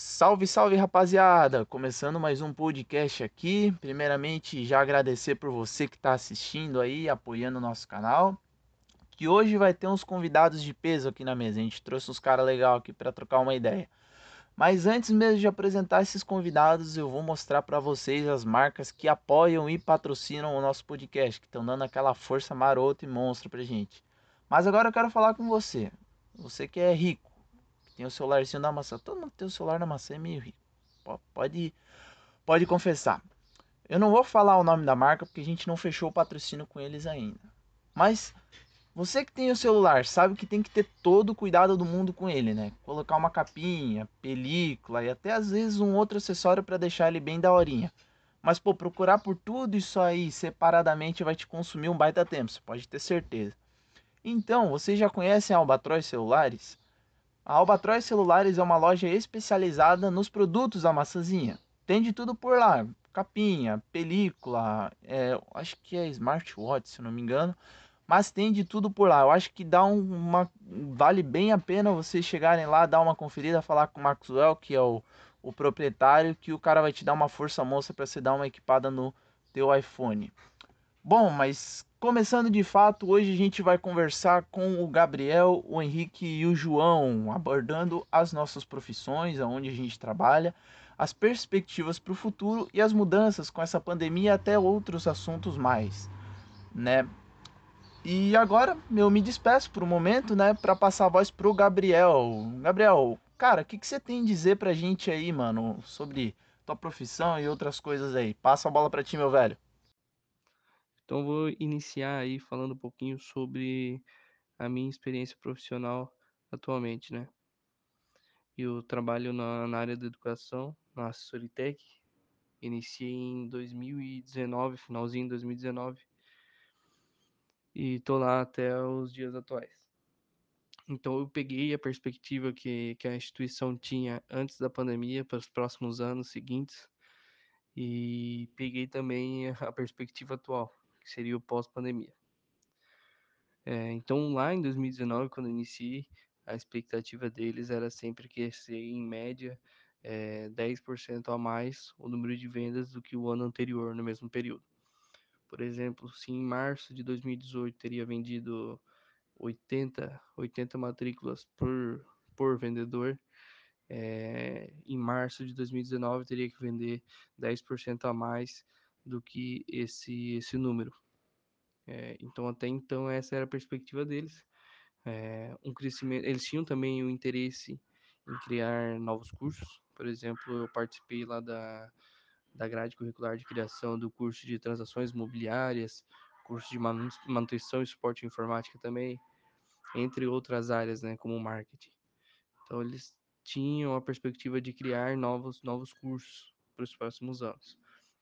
Salve, salve rapaziada! Começando mais um podcast aqui. Primeiramente, já agradecer por você que está assistindo aí, apoiando o nosso canal. Que hoje vai ter uns convidados de peso aqui na mesa. A gente trouxe uns caras legais aqui para trocar uma ideia. Mas antes mesmo de apresentar esses convidados, eu vou mostrar para vocês as marcas que apoiam e patrocinam o nosso podcast, que estão dando aquela força marota e monstro pra gente. Mas agora eu quero falar com você. Você que é rico, tem o celularzinho da maçã. Todo mundo tem o celular da maçã é meio rico. Pode, pode confessar. Eu não vou falar o nome da marca porque a gente não fechou o patrocínio com eles ainda. Mas você que tem o celular sabe que tem que ter todo o cuidado do mundo com ele, né? Colocar uma capinha, película e até às vezes um outro acessório para deixar ele bem daorinha. Mas pô, procurar por tudo isso aí separadamente vai te consumir um baita tempo, você pode ter certeza. Então, vocês já conhecem a Albatroz Celulares? A Albatroz Celulares é uma loja especializada nos produtos da maçãzinha. Tem de tudo por lá, capinha, película, é, acho que é smartwatch, se não me engano mas tem de tudo por lá. Eu acho que dá um, uma vale bem a pena vocês chegarem lá, dar uma conferida, falar com o Maxwell, que é o, o proprietário, que o cara vai te dar uma força moça para você dar uma equipada no teu iPhone. Bom, mas começando de fato, hoje a gente vai conversar com o Gabriel, o Henrique e o João, abordando as nossas profissões, aonde a gente trabalha, as perspectivas para o futuro e as mudanças com essa pandemia, até outros assuntos mais, né? E agora eu me despeço por um momento, né, para passar a voz pro Gabriel. Gabriel, cara, o que, você tem a dizer pra gente aí, mano, sobre tua profissão e outras coisas aí? Passa a bola pra ti, meu velho. Então vou iniciar aí falando um pouquinho sobre a minha experiência profissional atualmente, né? Eu trabalho na, na área da educação, na Assessoritec. Iniciei em 2019, finalzinho de 2019 e tô lá até os dias atuais. Então eu peguei a perspectiva que, que a instituição tinha antes da pandemia para os próximos anos seguintes e peguei também a perspectiva atual, que seria o pós-pandemia. É, então lá em 2019, quando eu iniciei, a expectativa deles era sempre crescer em média é, 10% a mais o número de vendas do que o ano anterior, no mesmo período. Por exemplo, se em março de 2018 teria vendido 80, 80 matrículas por, por vendedor, é, em março de 2019 teria que vender 10% a mais do que esse, esse número. É, então, até então, essa era a perspectiva deles. É, um crescimento, eles tinham também o interesse em criar novos cursos. Por exemplo, eu participei lá da, da grade curricular de criação do curso de transações imobiliárias, curso de manutenção e suporte informática também, entre outras áreas, né, como marketing. Então eles tinham a perspectiva de criar novos novos cursos para os próximos anos.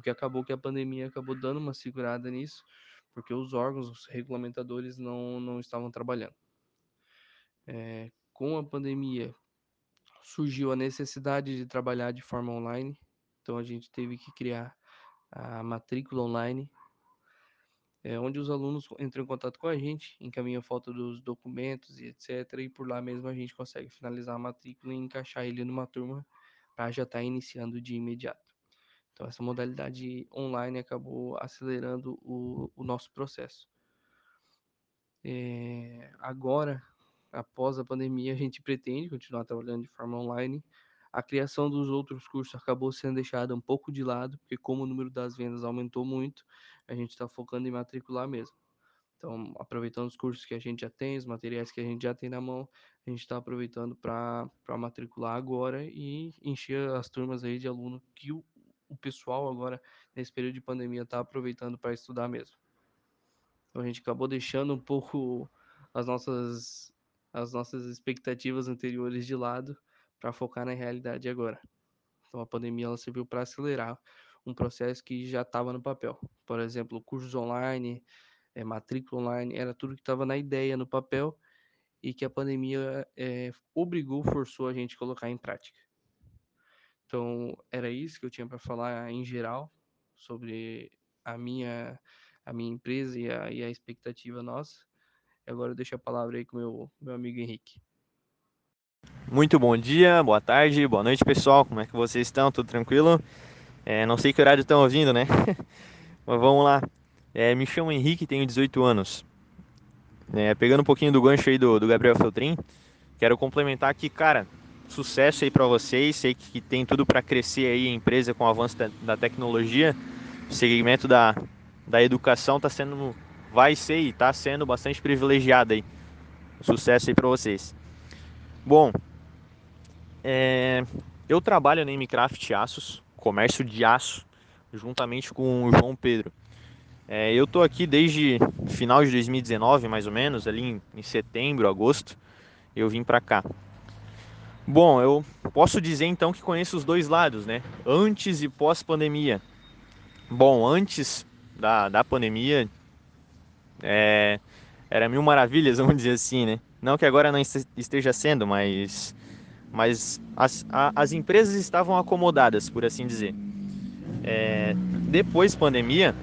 O que acabou que a pandemia acabou dando uma segurada nisso, porque os órgãos, os regulamentadores não, não estavam trabalhando. É, com a pandemia surgiu a necessidade de trabalhar de forma online, então a gente teve que criar a matrícula online, é, onde os alunos entram em contato com a gente, encaminham foto dos documentos e etc. E por lá mesmo a gente consegue finalizar a matrícula e encaixar ele numa turma para já estar tá iniciando de imediato. Então essa modalidade online acabou acelerando o, o nosso processo. É, agora, após a pandemia, a gente pretende continuar trabalhando de forma online, a criação dos outros cursos acabou sendo deixada um pouco de lado, porque como o número das vendas aumentou muito, a gente está focando em matricular mesmo. Então, aproveitando os cursos que a gente já tem, os materiais que a gente já tem na mão, a gente está aproveitando para matricular agora e encher as turmas aí de aluno que o, o pessoal agora, nesse período de pandemia, está aproveitando para estudar mesmo. Então, a gente acabou deixando um pouco as nossas, as nossas expectativas anteriores de lado para focar na realidade agora. Então a pandemia ela serviu para acelerar um processo que já estava no papel. Por exemplo, cursos online, é, matrícula online, era tudo que estava na ideia, no papel, e que a pandemia é, obrigou, forçou a gente a colocar em prática. Então era isso que eu tinha para falar em geral sobre a minha a minha empresa e a, e a expectativa nossa. Agora eu deixo a palavra aí com o meu, meu amigo Henrique. Muito bom dia, boa tarde, boa noite pessoal, como é que vocês estão? Tudo tranquilo? É, não sei que horário estão ouvindo, né? Mas vamos lá. É, me chamo Henrique, tenho 18 anos. É, pegando um pouquinho do gancho aí do, do Gabriel Feltrin, quero complementar aqui, cara, sucesso aí para vocês. Sei que tem tudo para crescer aí a empresa com o avanço da, da tecnologia. O segmento da, da educação está sendo, vai ser e está sendo bastante privilegiado aí. Sucesso aí para vocês. Bom, é, eu trabalho na Mcraft Aços, comércio de aço, juntamente com o João Pedro. É, eu estou aqui desde final de 2019, mais ou menos, ali em, em setembro, agosto, eu vim para cá. Bom, eu posso dizer então que conheço os dois lados, né? Antes e pós pandemia. Bom, antes da, da pandemia, é, era mil maravilhas, vamos dizer assim, né? Não que agora não esteja sendo, mas, mas as, a, as empresas estavam acomodadas, por assim dizer. É, depois pandemia,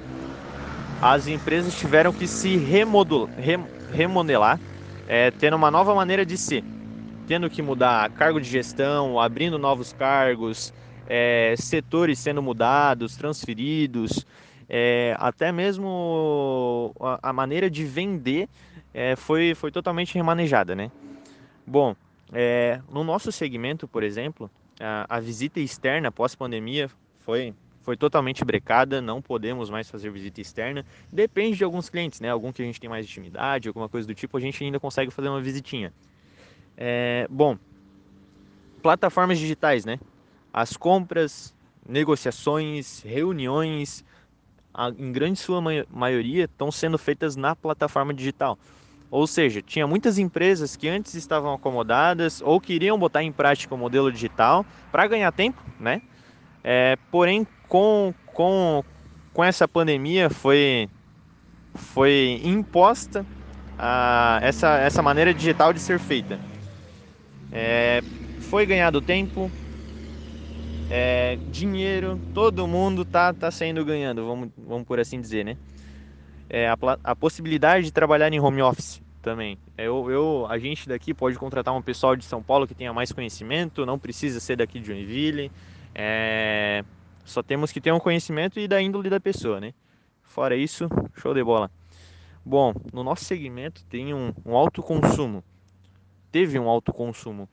as empresas tiveram que se remodelar, é, tendo uma nova maneira de ser tendo que mudar cargo de gestão, abrindo novos cargos, é, setores sendo mudados, transferidos, é, até mesmo a, a, maneira de vender é, foi, foi totalmente remanejada, né? Bom, é, no nosso segmento, por exemplo, a, a visita externa pós-pandemia foi, foi totalmente brecada, não podemos mais fazer visita externa. Depende de alguns clientes, né? Algum que a gente tem mais intimidade, alguma coisa do tipo, a gente ainda consegue fazer uma visitinha. É, bom, plataformas digitais, né? As compras, negociações, reuniões, em grande sua maioria, estão sendo feitas na plataforma digital. Ou seja, tinha muitas empresas que antes estavam acomodadas ou queriam botar em prática o modelo digital para ganhar tempo, né? É, porém, com, com, com essa pandemia foi, foi imposta a, essa, essa maneira digital de ser feita. É, foi ganhado tempo, é, dinheiro, todo mundo tá, tá saindo ganhando, vamos, vamos por assim dizer, né? É, a, a possibilidade de trabalhar em home office também. É, eu, eu, a gente daqui pode contratar um pessoal de São Paulo que tenha mais conhecimento, não precisa ser daqui de Joinville. É, só temos que ter um conhecimento e da índole da pessoa, né? Fora isso, show de bola. Bom, no nosso segmento tem um, um alto consumo teve um alto consumo.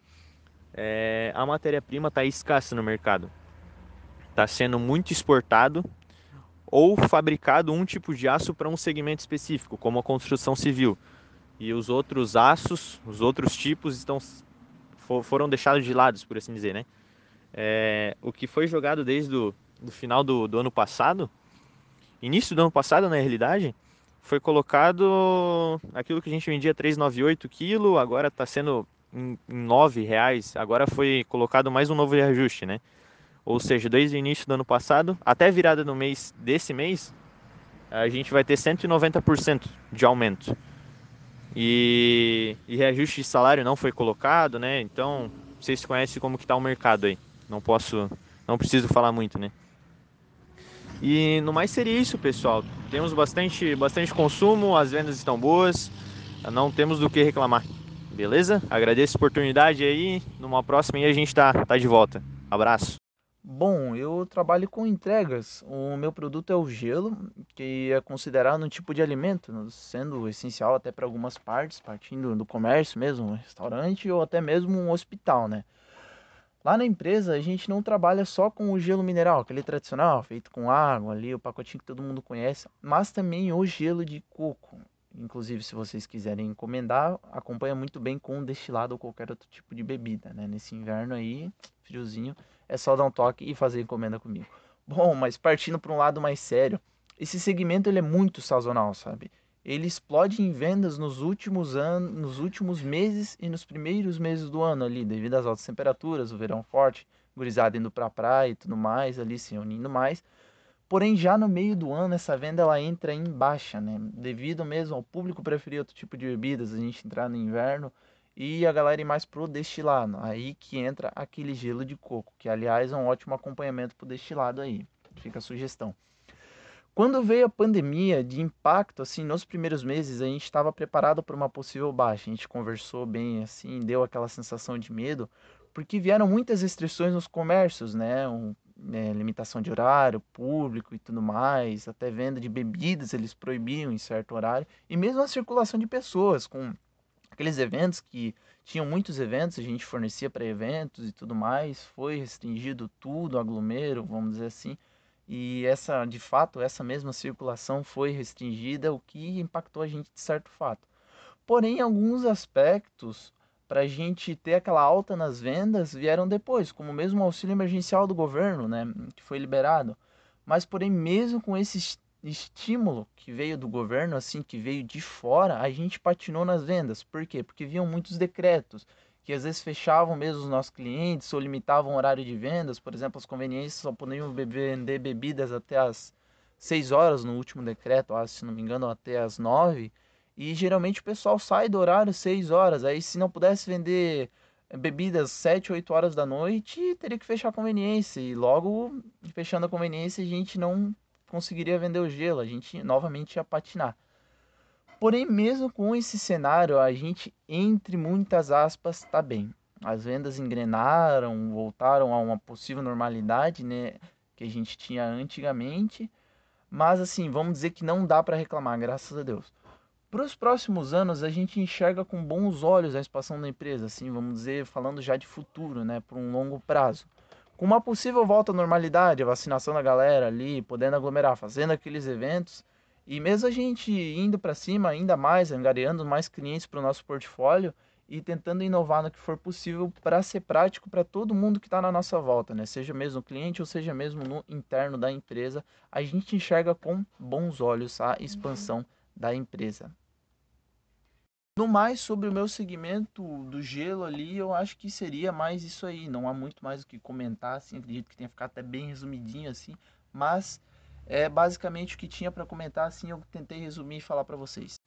É, a matéria-prima está escassa no mercado. Está sendo muito exportado ou fabricado um tipo de aço para um segmento específico, como a construção civil. E os outros aços, os outros tipos estão foram deixados de lado, por assim dizer, né? É, o que foi jogado desde o do final do, do ano passado, início do ano passado, na realidade, foi colocado aquilo que a gente vendia 398 kg, agora está sendo em, em 9 reais. Agora foi colocado mais um novo reajuste, né? Ou seja, desde o início do ano passado até virada no mês desse mês, a gente vai ter 190% de aumento. E, e reajuste de salário não foi colocado, né? Então, vocês conhecem como que está o mercado aí. Não posso, não preciso falar muito, né? E no mais seria isso, pessoal. Temos bastante, bastante consumo, as vendas estão boas, não temos do que reclamar. Beleza? Agradeço a oportunidade aí. Numa próxima aí a gente tá, tá de volta. Abraço. Bom, eu trabalho com entregas. O meu produto é o gelo, que é considerado um tipo de alimento, sendo essencial até para algumas partes, partindo do comércio mesmo, um restaurante ou até mesmo um hospital, né? Lá na empresa a gente não trabalha só com o gelo mineral, aquele tradicional, feito com água ali, o pacotinho que todo mundo conhece, mas também o gelo de coco. Inclusive, se vocês quiserem encomendar, acompanha muito bem com destilado ou qualquer outro tipo de bebida, né? Nesse inverno aí, friozinho, é só dar um toque e fazer encomenda comigo. Bom, mas partindo para um lado mais sério, esse segmento ele é muito sazonal, sabe? Ele explode em vendas nos últimos anos, nos últimos meses e nos primeiros meses do ano ali, devido às altas temperaturas, o verão forte, gurizada indo para praia e tudo mais, ali se unindo mais. Porém, já no meio do ano, essa venda ela entra em baixa, né? Devido mesmo ao público preferir outro tipo de bebidas, a gente entrar no inverno e a galera ir mais pro destilado. Aí que entra aquele gelo de coco, que aliás é um ótimo acompanhamento pro destilado aí. Fica a sugestão. Quando veio a pandemia de impacto, assim, nos primeiros meses, a gente estava preparado para uma possível baixa. A gente conversou bem, assim, deu aquela sensação de medo, porque vieram muitas restrições nos comércios, né? Um, é, limitação de horário, público e tudo mais, até venda de bebidas eles proibiam em certo horário, e mesmo a circulação de pessoas, com aqueles eventos que tinham muitos eventos, a gente fornecia para eventos e tudo mais, foi restringido tudo, aglomero, vamos dizer assim e essa, de fato, essa mesma circulação foi restringida, o que impactou a gente de certo fato. Porém, alguns aspectos para a gente ter aquela alta nas vendas vieram depois, como mesmo o auxílio emergencial do governo, né, que foi liberado. Mas, porém, mesmo com esse estímulo que veio do governo, assim, que veio de fora, a gente patinou nas vendas. Por quê? Porque viam muitos decretos que às vezes fechavam mesmo os nossos clientes ou limitavam o horário de vendas. Por exemplo, as conveniências só podiam vender bebidas até as 6 horas no último decreto, se não me engano, até as 9. E geralmente o pessoal sai do horário 6 horas. Aí se não pudesse vender bebidas 7, 8 horas da noite, teria que fechar a conveniência. E logo, fechando a conveniência, a gente não conseguiria vender o gelo. A gente novamente ia patinar. Porém, mesmo com esse cenário, a gente, entre muitas aspas, está bem. As vendas engrenaram, voltaram a uma possível normalidade, né, que a gente tinha antigamente. Mas assim, vamos dizer que não dá para reclamar, graças a Deus. Para os próximos anos, a gente enxerga com bons olhos a expansão da empresa, assim, vamos dizer, falando já de futuro, né, por um longo prazo. Com uma possível volta à normalidade, a vacinação da galera ali, podendo aglomerar, fazendo aqueles eventos, e mesmo a gente indo para cima ainda mais, angariando mais clientes para o nosso portfólio e tentando inovar no que for possível para ser prático para todo mundo que está na nossa volta, né? Seja mesmo cliente ou seja mesmo no interno da empresa, a gente enxerga com bons olhos a expansão uhum. da empresa. No mais, sobre o meu segmento do gelo ali, eu acho que seria mais isso aí. Não há muito mais o que comentar, assim, acredito que tenha ficado até bem resumidinho assim, mas é basicamente o que tinha para comentar, assim eu tentei resumir e falar para vocês.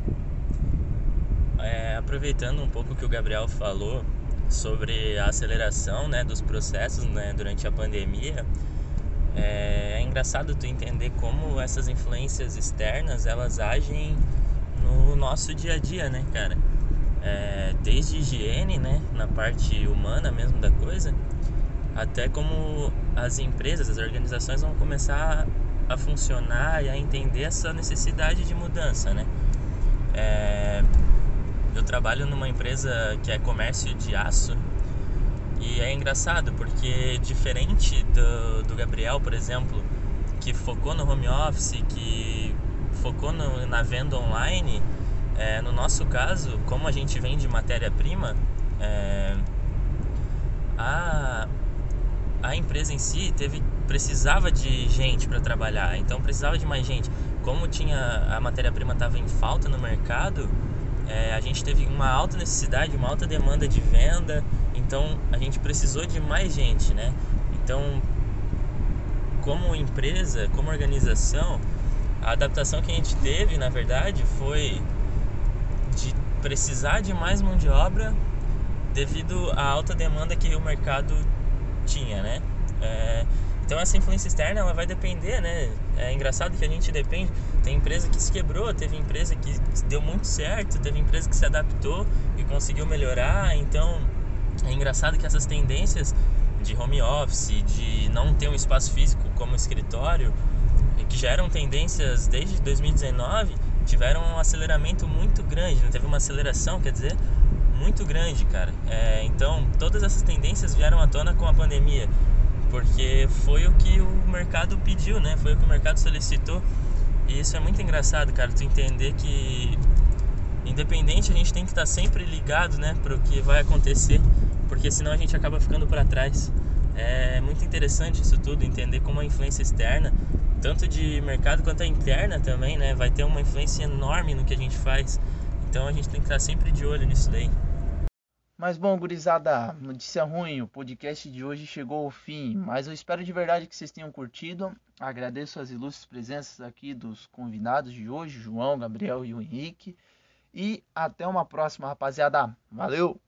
É, aproveitando um pouco o que o Gabriel falou sobre a aceleração né, dos processos né, durante a pandemia, é, é, engraçado tu entender como essas influências externas elas agem no nosso dia a dia, né, cara? É, desde higiene, né, na parte humana mesmo da coisa, até como as empresas, as organizações vão começar a funcionar e a entender essa necessidade de mudança, né? É, eu trabalho numa empresa que é comércio de aço e é engraçado porque diferente do, do Gabriel, por exemplo, que focou no home office, que focou no, na venda online, é, no nosso caso, como a gente vende matéria-prima, é, a, a empresa em si teve precisava de gente para trabalhar, então precisava de mais gente. Como tinha a matéria-prima estava em falta no mercado, é, a gente teve uma alta necessidade, uma alta demanda de venda, então a gente precisou de mais gente, né? Então, como empresa, como organização, a adaptação que a gente teve, na verdade, foi de precisar de mais mão de obra devido à alta demanda que o mercado tinha, né? É, então essa influência externa ela vai depender, né? É engraçado que a gente depende. Tem empresa que se quebrou, teve empresa que deu muito certo, teve empresa que se adaptou e conseguiu melhorar. Então é engraçado que essas tendências de home office, de não ter um espaço físico como escritório, que já eram tendências desde 2019, tiveram um aceleramento muito grande. Não teve uma aceleração, quer dizer, muito grande, cara. É, então todas essas tendências vieram à tona com a pandemia porque foi o que o mercado pediu, né? Foi o que o mercado solicitou. E isso é muito engraçado, cara, tu entender que independente a gente tem que estar sempre ligado, né, para o que vai acontecer, porque senão a gente acaba ficando para trás. É muito interessante isso tudo, entender como a influência externa, tanto de mercado quanto a interna também, né, vai ter uma influência enorme no que a gente faz. Então a gente tem que estar sempre de olho nisso daí. Mas bom, gurizada, notícia ruim, o podcast de hoje chegou ao fim, mas eu espero de verdade que vocês tenham curtido. Agradeço as ilustres presenças aqui dos convidados de hoje, João, Gabriel e o Henrique. E até uma próxima, rapaziada. Valeu!